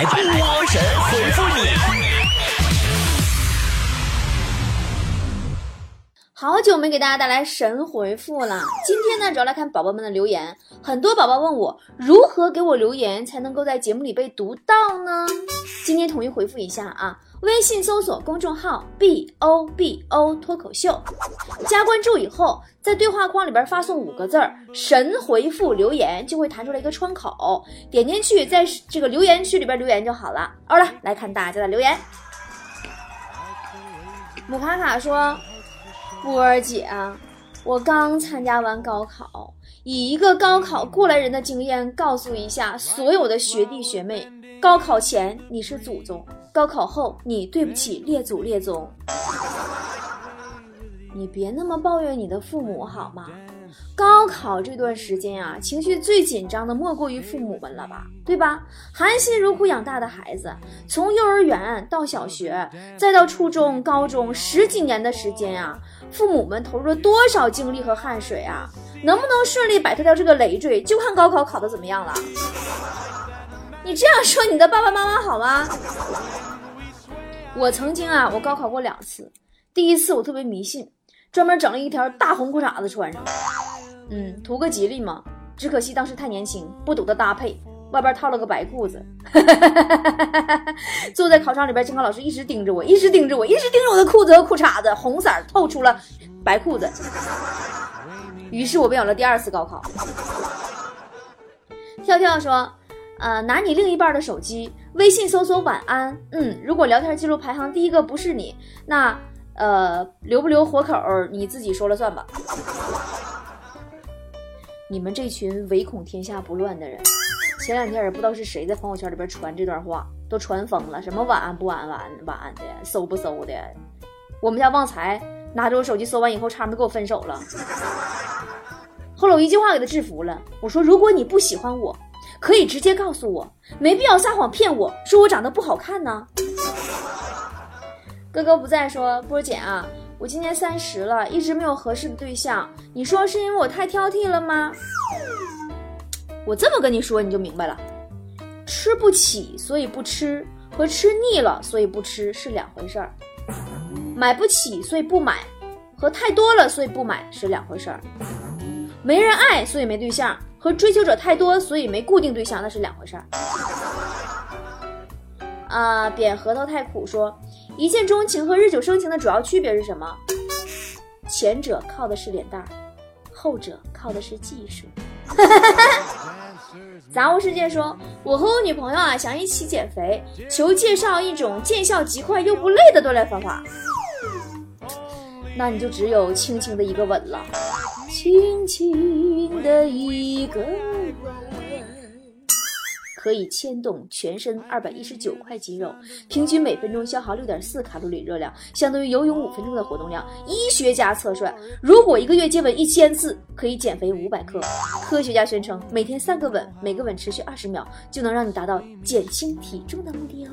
来波神回复你。好久没给大家带来神回复了，今天呢，主要来看宝宝们的留言。很多宝宝问我如何给我留言才能够在节目里被读到呢？今天统一回复一下啊，微信搜索公众号 b o b o 脱口秀，加关注以后，在对话框里边发送五个字儿“神回复留言”，就会弹出来一个窗口，点进去，在这个留言区里边留言就好了。好了，来看大家的留言。姆卡卡说。波儿姐，我刚参加完高考，以一个高考过来人的经验告诉一下所有的学弟学妹：高考前你是祖宗，高考后你对不起列祖列宗。你别那么抱怨你的父母好吗？高考这段时间啊，情绪最紧张的莫过于父母们了吧，对吧？含辛茹苦养大的孩子，从幼儿园到小学，再到初中、高中，十几年的时间啊，父母们投入了多少精力和汗水啊？能不能顺利摆脱掉这个累赘，就看高考考的怎么样了。你这样说你的爸爸妈妈好吗？我曾经啊，我高考过两次，第一次我特别迷信。专门整了一条大红裤衩子穿上，嗯，图个吉利嘛。只可惜当时太年轻，不懂得搭配，外边套了个白裤子。坐在考场里边，监考老师一直盯着我，一直盯着我，一直盯着我的裤子和裤衩子，红色透出了白裤子。于是我便有了第二次高考。跳跳说：“呃，拿你另一半的手机，微信搜索晚安。嗯，如果聊天记录排行第一个不是你，那。”呃，留不留活口你自己说了算吧。你们这群唯恐天下不乱的人，前两天也不知道是谁在朋友圈里边传这段话，都传疯了。什么晚安不晚安晚安的，搜不搜的？我们家旺财拿着我手机搜完以后，差点跟我分手了。后来我一句话给他制服了，我说：如果你不喜欢我，可以直接告诉我，没必要撒谎骗我说我长得不好看呢。哥哥不在，说波姐啊，我今年三十了，一直没有合适的对象。你说是因为我太挑剔了吗？我这么跟你说，你就明白了。吃不起所以不吃，和吃腻了所以不吃是两回事儿。买不起所以不买，和太多了所以不买是两回事儿。没人爱所以没对象，和追求者太多所以没固定对象那是两回事儿。啊，扁核桃太苦说。一见钟情和日久生情的主要区别是什么？前者靠的是脸蛋儿，后者靠的是技术。杂物世界说：“我和我女朋友啊，想一起减肥，求介绍一种见效极快又不累的锻炼方法。”那你就只有轻轻的一个吻了，轻轻的一个吻。可以牵动全身二百一十九块肌肉，平均每分钟消耗六点四卡路里热量，相当于游泳五分钟的活动量。医学家测算，如果一个月接吻一千次，可以减肥五百克。科学家宣称，每天三个吻，每个吻持续二十秒，就能让你达到减轻体重的目的哦。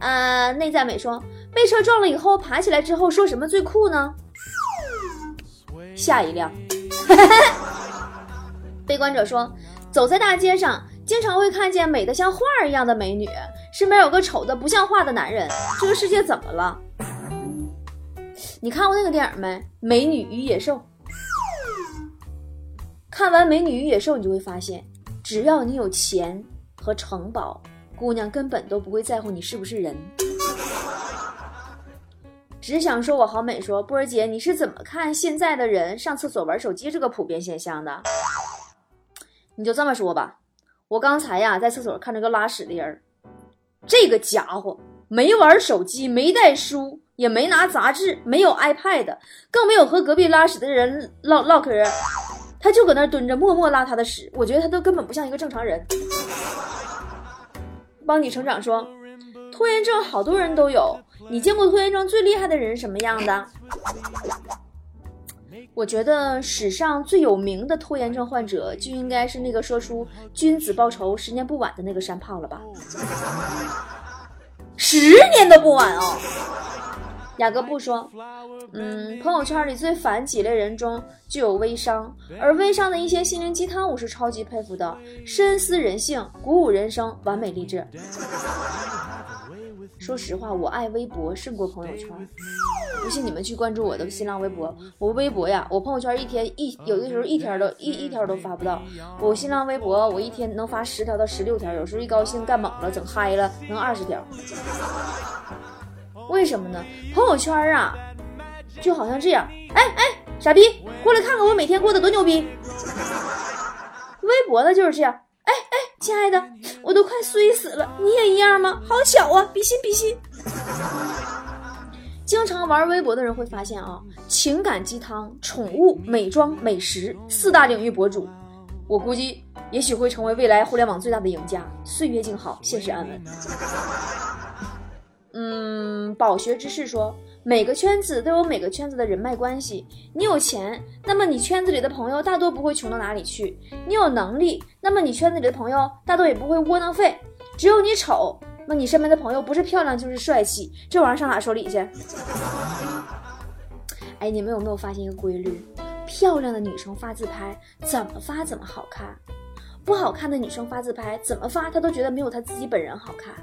啊，内在美说，被车撞了以后爬起来之后说什么最酷呢？下一辆。悲观者说。走在大街上，经常会看见美的像画一样的美女，身边有个丑的不像话的男人。这个世界怎么了？你看过那个电影没？《美女与野兽》。看完《美女与野兽》，你就会发现，只要你有钱和城堡，姑娘根本都不会在乎你是不是人，只想说我好美。说波儿姐，你是怎么看现在的人上厕所玩手机这个普遍现象的？你就这么说吧，我刚才呀在厕所看着个拉屎的人，这个家伙没玩手机，没带书，也没拿杂志，没有 iPad，更没有和隔壁拉屎的人唠唠嗑，他就搁那蹲着默默拉他的屎。我觉得他都根本不像一个正常人。帮你成长说，拖延症好多人都有，你见过拖延症最厉害的人是什么样的？我觉得史上最有名的拖延症患者就应该是那个说出“君子报仇，十年不晚”的那个山炮了吧？十年都不晚哦！雅各布说：“嗯，朋友圈里最烦几类人中就有微商，而微商的一些心灵鸡汤我是超级佩服的，深思人性，鼓舞人生，完美励志。”说实话，我爱微博胜过朋友圈。不信你们去关注我的新浪微博，我微博呀，我朋友圈一天一有的时候一天都一一条都发不到，我新浪微博我一天能发十条到十六条，有时候一高兴干猛了，整嗨了能二十条。为什么呢？朋友圈啊，就好像这样，哎哎，傻逼，过来看看我每天过得多牛逼。微博呢就是这样，哎哎，亲爱的，我都快衰死了，你也一样吗？好巧啊，比心比心。经常玩微博的人会发现啊，情感鸡汤、宠物、美妆、美食四大领域博主，我估计也许会成为未来互联网最大的赢家。岁月静好，现实安稳。饱学之士说，每个圈子都有每个圈子的人脉关系。你有钱，那么你圈子里的朋友大多不会穷到哪里去；你有能力，那么你圈子里的朋友大多也不会窝囊废。只有你丑。那你身边的朋友不是漂亮就是帅气，这玩意儿上哪说理去？哎，你们有没有发现一个规律？漂亮的女生发自拍怎么发怎么好看，不好看的女生发自拍怎么发她都觉得没有她自己本人好看。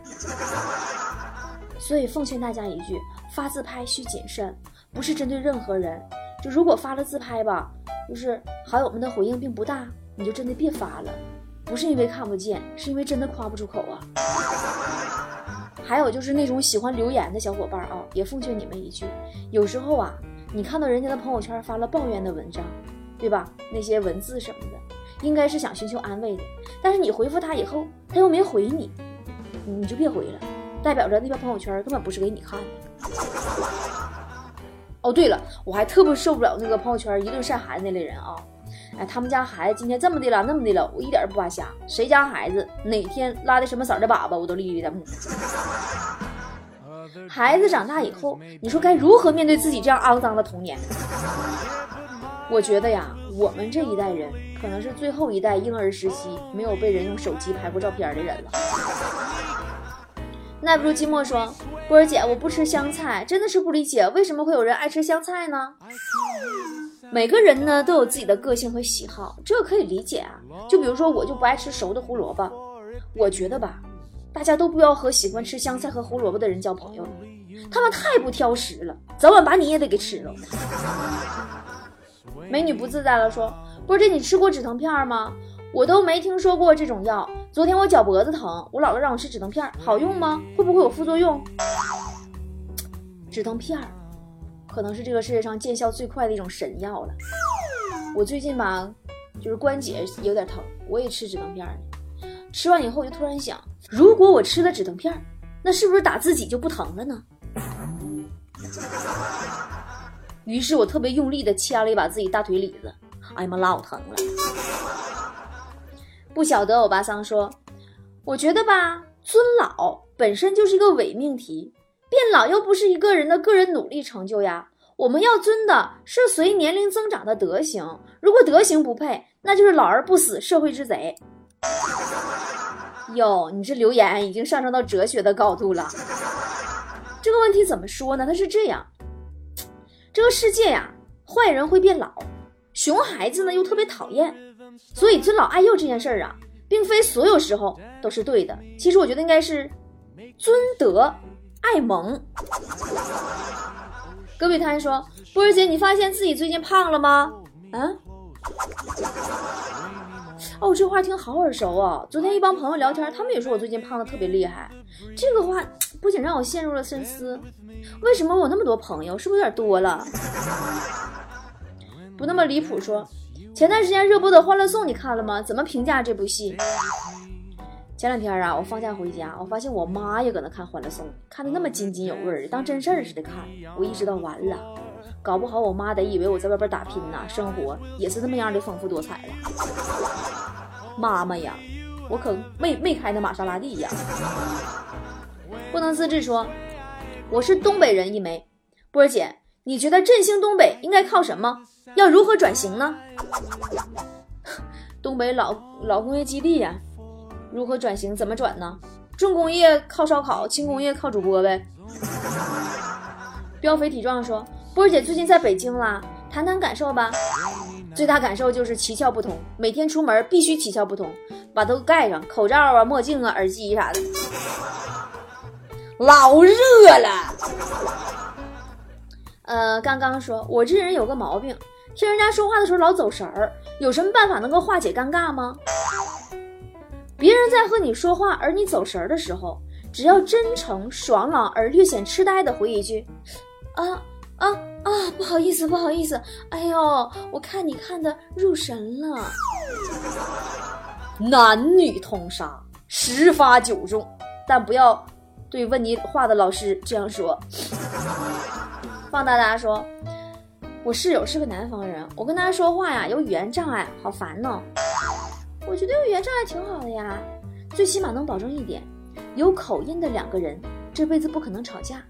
所以奉劝大家一句：发自拍需谨慎，不是针对任何人。就如果发了自拍吧，就是好友们的回应并不大，你就真的别发了。不是因为看不见，是因为真的夸不出口啊。还有就是那种喜欢留言的小伙伴啊，也奉劝你们一句：有时候啊，你看到人家的朋友圈发了抱怨的文章，对吧？那些文字什么的，应该是想寻求安慰的。但是你回复他以后，他又没回你，你就别回了，代表着那条朋友圈根本不是给你看的。哦，对了，我还特别受不了那个朋友圈一顿晒孩子那类人啊。哎，他们家孩子今天这么的了，那么的了，我一点都不扒瞎。谁家孩子哪天拉的什么色的粑粑，我都历历在目。孩子长大以后，你说该如何面对自己这样肮脏的童年？我觉得呀，我们这一代人可能是最后一代婴儿时期没有被人用手机拍过照片的人了。耐不住寂寞说，波儿姐，我不吃香菜，真的是不理解为什么会有人爱吃香菜呢？每个人呢都有自己的个性和喜好，这可以理解啊。就比如说，我就不爱吃熟的胡萝卜。我觉得吧，大家都不要和喜欢吃香菜和胡萝卜的人交朋友，他们太不挑食了，早晚把你也得给吃了。美女不自在了，说：“波姐，你吃过止疼片吗？我都没听说过这种药。昨天我脚脖子疼，我姥姥让我吃止疼片，好用吗？会不会有副作用？止疼片。”可能是这个世界上见效最快的一种神药了。我最近吧，就是关节有点疼，我也吃止疼片呢。吃完以后，就突然想，如果我吃了止疼片，那是不是打自己就不疼了呢？于是我特别用力的掐了一把自己大腿里子，哎呀妈，老疼了。不晓得欧巴桑说，我觉得吧，尊老本身就是一个伪命题。变老又不是一个人的个人努力成就呀，我们要尊的是随年龄增长的德行。如果德行不配，那就是老而不死，社会之贼。哟，你这留言已经上升到哲学的高度了。这个问题怎么说呢？它是这样：这个世界呀，坏人会变老，熊孩子呢又特别讨厌，所以尊老爱幼这件事儿啊，并非所有时候都是对的。其实我觉得应该是尊德。爱萌，戈壁滩说：“波儿姐，你发现自己最近胖了吗？”嗯，哦，这话听好耳熟啊！昨天一帮朋友聊天，他们也说我最近胖的特别厉害。这个话不仅让我陷入了深思：为什么我那么多朋友，是不是有点多了？不那么离谱。说，前段时间热播的《欢乐颂》，你看了吗？怎么评价这部戏？前两天啊，我放假回家，我发现我妈也搁那看《欢乐颂》，看的那么津津有味儿，当真事儿似的看。我意识到完了，搞不好我妈得以为我在外边打拼呢，生活也是那么样的丰富多彩了。妈妈呀，我可没没开那玛莎拉蒂呀。不能自制说，我是东北人一枚。波儿姐，你觉得振兴东北应该靠什么？要如何转型呢？东北老老工业基地呀。如何转型？怎么转呢？重工业靠烧烤，轻工业靠主播呗。膘肥体壮说：“波儿姐最近在北京啦，谈谈感受吧。”最大感受就是七窍不通，每天出门必须七窍不通，把都盖上，口罩啊、墨镜啊、耳机啥的，老热了。呃，刚刚说我这人有个毛病，听人家说话的时候老走神儿，有什么办法能够化解尴尬吗？别人在和你说话，而你走神儿的时候，只要真诚、爽朗而略显痴呆的回一句：“啊啊啊，不好意思，不好意思，哎呦，我看你看的入神了。”男女通杀，十发九中，但不要对问你话的老师这样说。放大大说：“我室友是个南方人，我跟他说话呀有语言障碍，好烦呢。”我觉得有语言障碍挺好的呀，最起码能保证一点，有口音的两个人这辈子不可能吵架，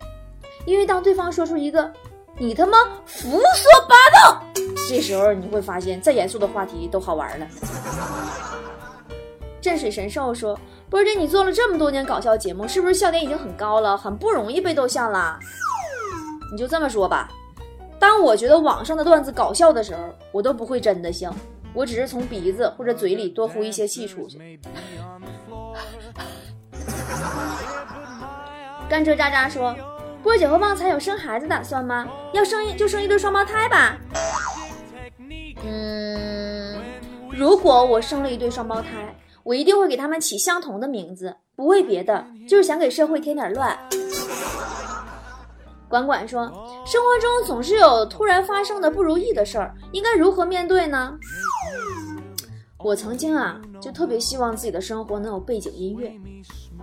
因为当对方说出一个“你他妈胡说八道”，这时候你会发现再严肃的话题都好玩了。镇水神兽说：“波姐，你做了这么多年搞笑节目，是不是笑点已经很高了，很不容易被逗笑了？你就这么说吧，当我觉得网上的段子搞笑的时候，我都不会真的笑。”我只是从鼻子或者嘴里多呼一些气出去。甘蔗渣渣说：“波姐和旺财有生孩子打算吗？要生一就生一对双胞胎吧。”嗯，如果我生了一对双胞胎，我一定会给他们起相同的名字，不为别的，就是想给社会添点乱。管管说：“生活中总是有突然发生的不如意的事儿，应该如何面对呢？”我曾经啊，就特别希望自己的生活能有背景音乐。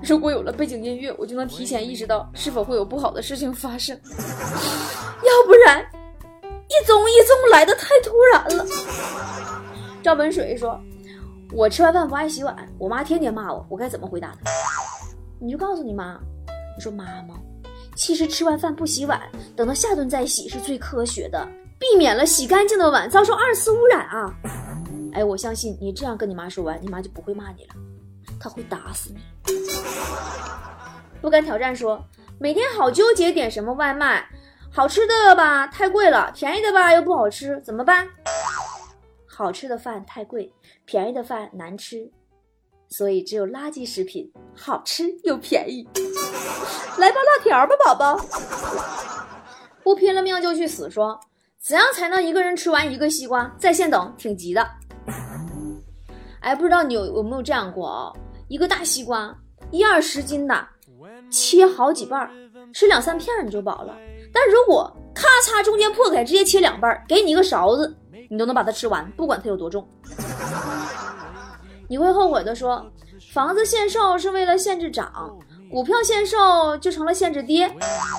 如果有了背景音乐，我就能提前意识到是否会有不好的事情发生。要不然，一宗一宗来的太突然了。赵本水说：“我吃完饭不爱洗碗，我妈天天骂我，我该怎么回答她？”你就告诉你妈，你说妈妈，其实吃完饭不洗碗，等到下顿再洗是最科学的，避免了洗干净的碗遭受二次污染啊。哎，我相信你这样跟你妈说完，你妈就不会骂你了，她会打死你。不敢挑战说，每天好纠结点什么外卖，好吃的吧太贵了，便宜的吧又不好吃，怎么办？好吃的饭太贵，便宜的饭难吃，所以只有垃圾食品好吃又便宜。来包辣条吧，宝宝。不拼了命就去死说，怎样才能一个人吃完一个西瓜？在线等，挺急的。哎，不知道你有有没有这样过啊？一个大西瓜，一二十斤的，切好几瓣，吃两三片你就饱了。但如果咔嚓中间破开，直接切两半，给你一个勺子，你都能把它吃完，不管它有多重。你会后悔的说，房子限售是为了限制涨，股票限售就成了限制跌，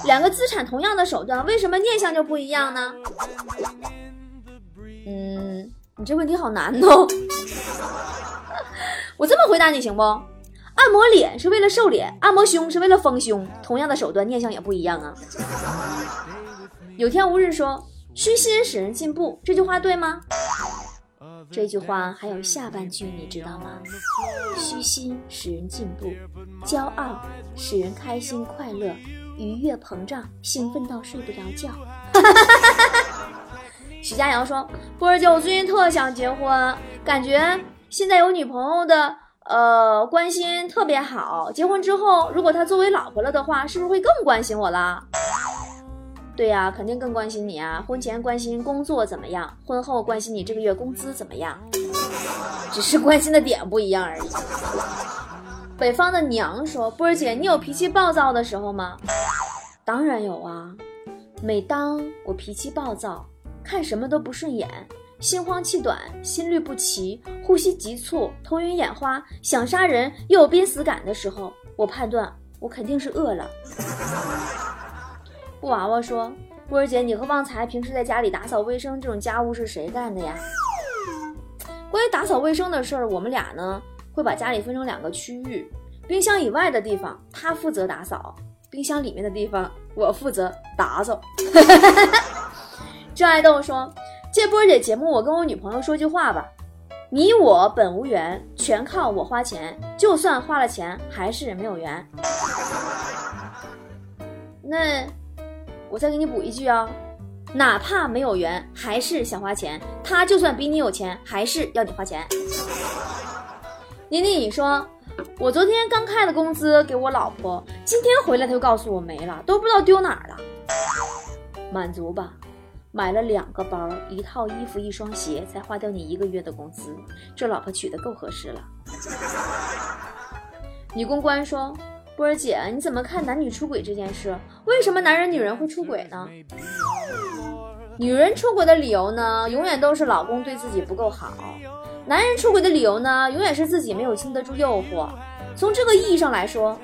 两个资产同样的手段，为什么念想就不一样呢？嗯，你这问题好难哦。我这么回答你行不？按摩脸是为了瘦脸，按摩胸是为了丰胸，同样的手段念想也不一样啊。有天无日说虚心使人进步，这句话对吗？这句话还有下半句，你知道吗？虚心使人进步，骄傲使人开心快乐，愉悦膨胀，兴奋到睡不着觉。许佳瑶说：“波儿姐，我最近特想结婚，感觉……”现在有女朋友的，呃，关心特别好。结婚之后，如果她作为老婆了的话，是不是会更关心我啦？对呀，肯定更关心你啊。婚前关心工作怎么样，婚后关心你这个月工资怎么样，只是关心的点不一样而已。北方的娘说：“波儿姐，你有脾气暴躁的时候吗？”当然有啊。每当我脾气暴躁，看什么都不顺眼。心慌气短，心律不齐，呼吸急促，头晕眼花，想杀人又有濒死感的时候，我判断我肯定是饿了。布娃娃说：“波儿姐，你和旺财平时在家里打扫卫生这种家务是谁干的呀？”关于打扫卫生的事儿，我们俩呢会把家里分成两个区域，冰箱以外的地方他负责打扫，冰箱里面的地方我负责打扫。郑爱豆说。借波儿姐节目，我跟我女朋友说句话吧：你我本无缘，全靠我花钱。就算花了钱，还是没有缘。那我再给你补一句啊，哪怕没有缘，还是想花钱。他就算比你有钱，还是要你花钱。妮妮，你说，我昨天刚开的工资给我老婆，今天回来他就告诉我没了，都不知道丢哪儿了。满足吧，买了两个包，一套衣服，一双鞋，才花掉你一个月的工资，这老婆娶的够合适了。女公关说。波儿姐，你怎么看男女出轨这件事？为什么男人女人会出轨呢？女人出轨的理由呢，永远都是老公对自己不够好；男人出轨的理由呢，永远是自己没有经得住诱惑。从这个意义上来说，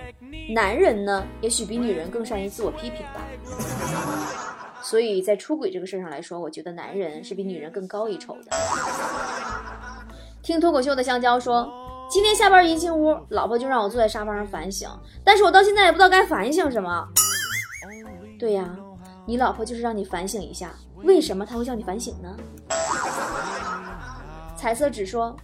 男人呢，也许比女人更善于自我批评吧。所以在出轨这个事上来说，我觉得男人是比女人更高一筹的。听脱口秀的香蕉说。今天下班一进屋，老婆就让我坐在沙发上反省，但是我到现在也不知道该反省什么。对呀，你老婆就是让你反省一下，为什么她会叫你反省呢？彩色纸说，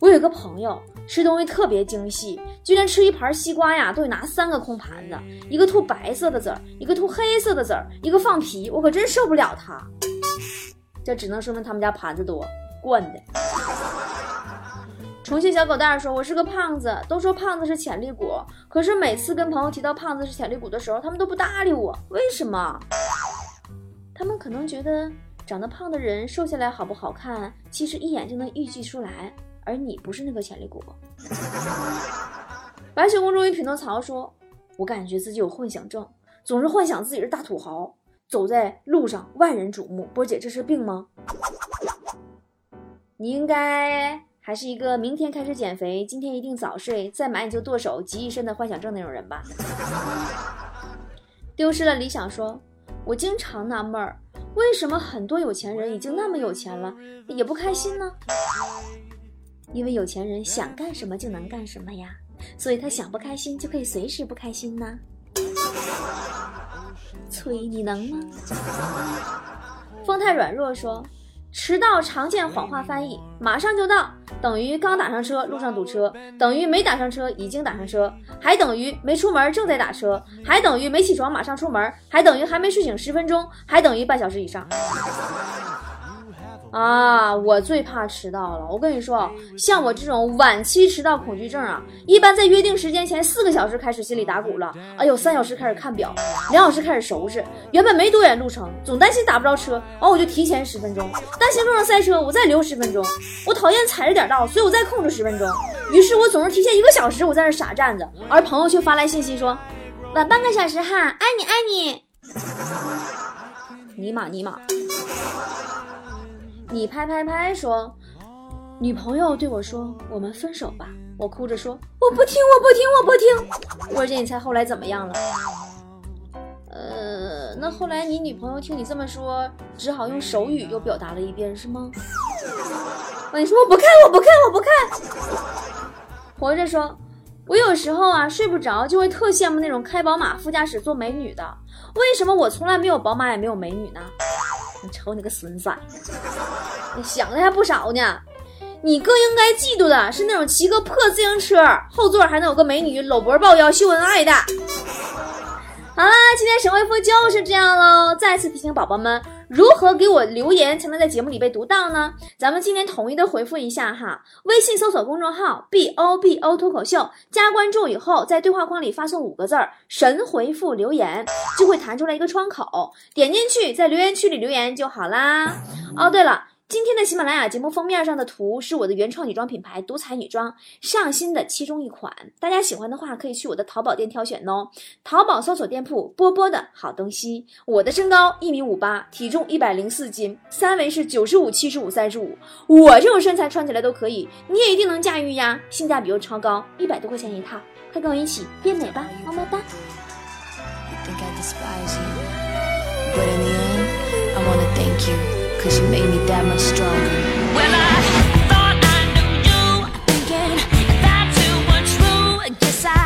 我有个朋友吃东西特别精细，就连吃一盘西瓜呀，都得拿三个空盘子，一个吐白色的籽儿，一个吐黑色的籽儿，一个放皮，我可真受不了他。这只能说明他们家盘子多，惯的。重庆小狗蛋说：“我是个胖子，都说胖子是潜力股，可是每次跟朋友提到胖子是潜力股的时候，他们都不搭理我，为什么？他们可能觉得长得胖的人瘦下来好不好看，其实一眼就能预计出来，而你不是那个潜力股。”白雪公主与匹诺曹说：“我感觉自己有幻想症，总是幻想自己是大土豪，走在路上万人瞩目。波姐，这是病吗？你应该。”还是一个明天开始减肥，今天一定早睡，再买你就剁手，集一身的幻想症那种人吧。丢失了理想说，我经常纳闷儿，为什么很多有钱人已经那么有钱了，也不开心呢？因为有钱人想干什么就能干什么呀，所以他想不开心就可以随时不开心呢。崔，你能吗？风太软弱说。迟到常见谎话翻译：马上就到，等于刚打上车，路上堵车；等于没打上车，已经打上车；还等于没出门，正在打车；还等于没起床，马上出门；还等于还没睡醒十分钟；还等于半小时以上。啊，我最怕迟到了。我跟你说，像我这种晚期迟到恐惧症啊，一般在约定时间前四个小时开始心里打鼓了。哎呦，三小时开始看表，两小时开始收拾。原本没多远路程，总担心打不着车，完我就提前十分钟。担心路上塞车，我再留十分钟。我讨厌踩着点到，所以我再控制十分钟。于是我总是提前一个小时，我在那傻站着，而朋友却发来信息说，晚半个小时哈，爱你爱你。尼玛尼玛。你拍拍拍说，女朋友对我说：“我们分手吧。”我哭着说：“我不听，我不听，我不听。”我姐，你猜后来怎么样了？呃，那后来你女朋友听你这么说，只好用手语又表达了一遍，是吗？你说我不看，我不看，我不看。活着说，我有时候啊睡不着，就会特羡慕那种开宝马副驾驶坐美女的。为什么我从来没有宝马，也没有美女呢？你瞅你个损色，你想的还不少呢。你更应该嫉妒的是那种骑个破自行车，后座还能有个美女搂脖抱腰秀恩爱的。好啦，今天神回复就是这样喽。再次提醒宝宝们，如何给我留言才能在节目里被读到呢？咱们今天统一的回复一下哈。微信搜索公众号 “b o b o” 脱口秀，加关注以后，在对话框里发送五个字儿“神回复留言”，就会弹出来一个窗口，点进去，在留言区里留言就好啦。哦，对了。今天的喜马拉雅节目封面上的图是我的原创女装品牌独彩女装上新的其中一款，大家喜欢的话可以去我的淘宝店挑选哦。淘宝搜索店铺波波的好东西。我的身高一米五八，体重一百零四斤，三围是九十五、七十五、三十五。我这种身材穿起来都可以，你也一定能驾驭呀，性价比又超高，一百多块钱一套，快跟我一起变美吧，么么哒。Cause you made me that much stronger. Well, I thought I knew you, thinking that you were true. Guess I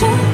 you.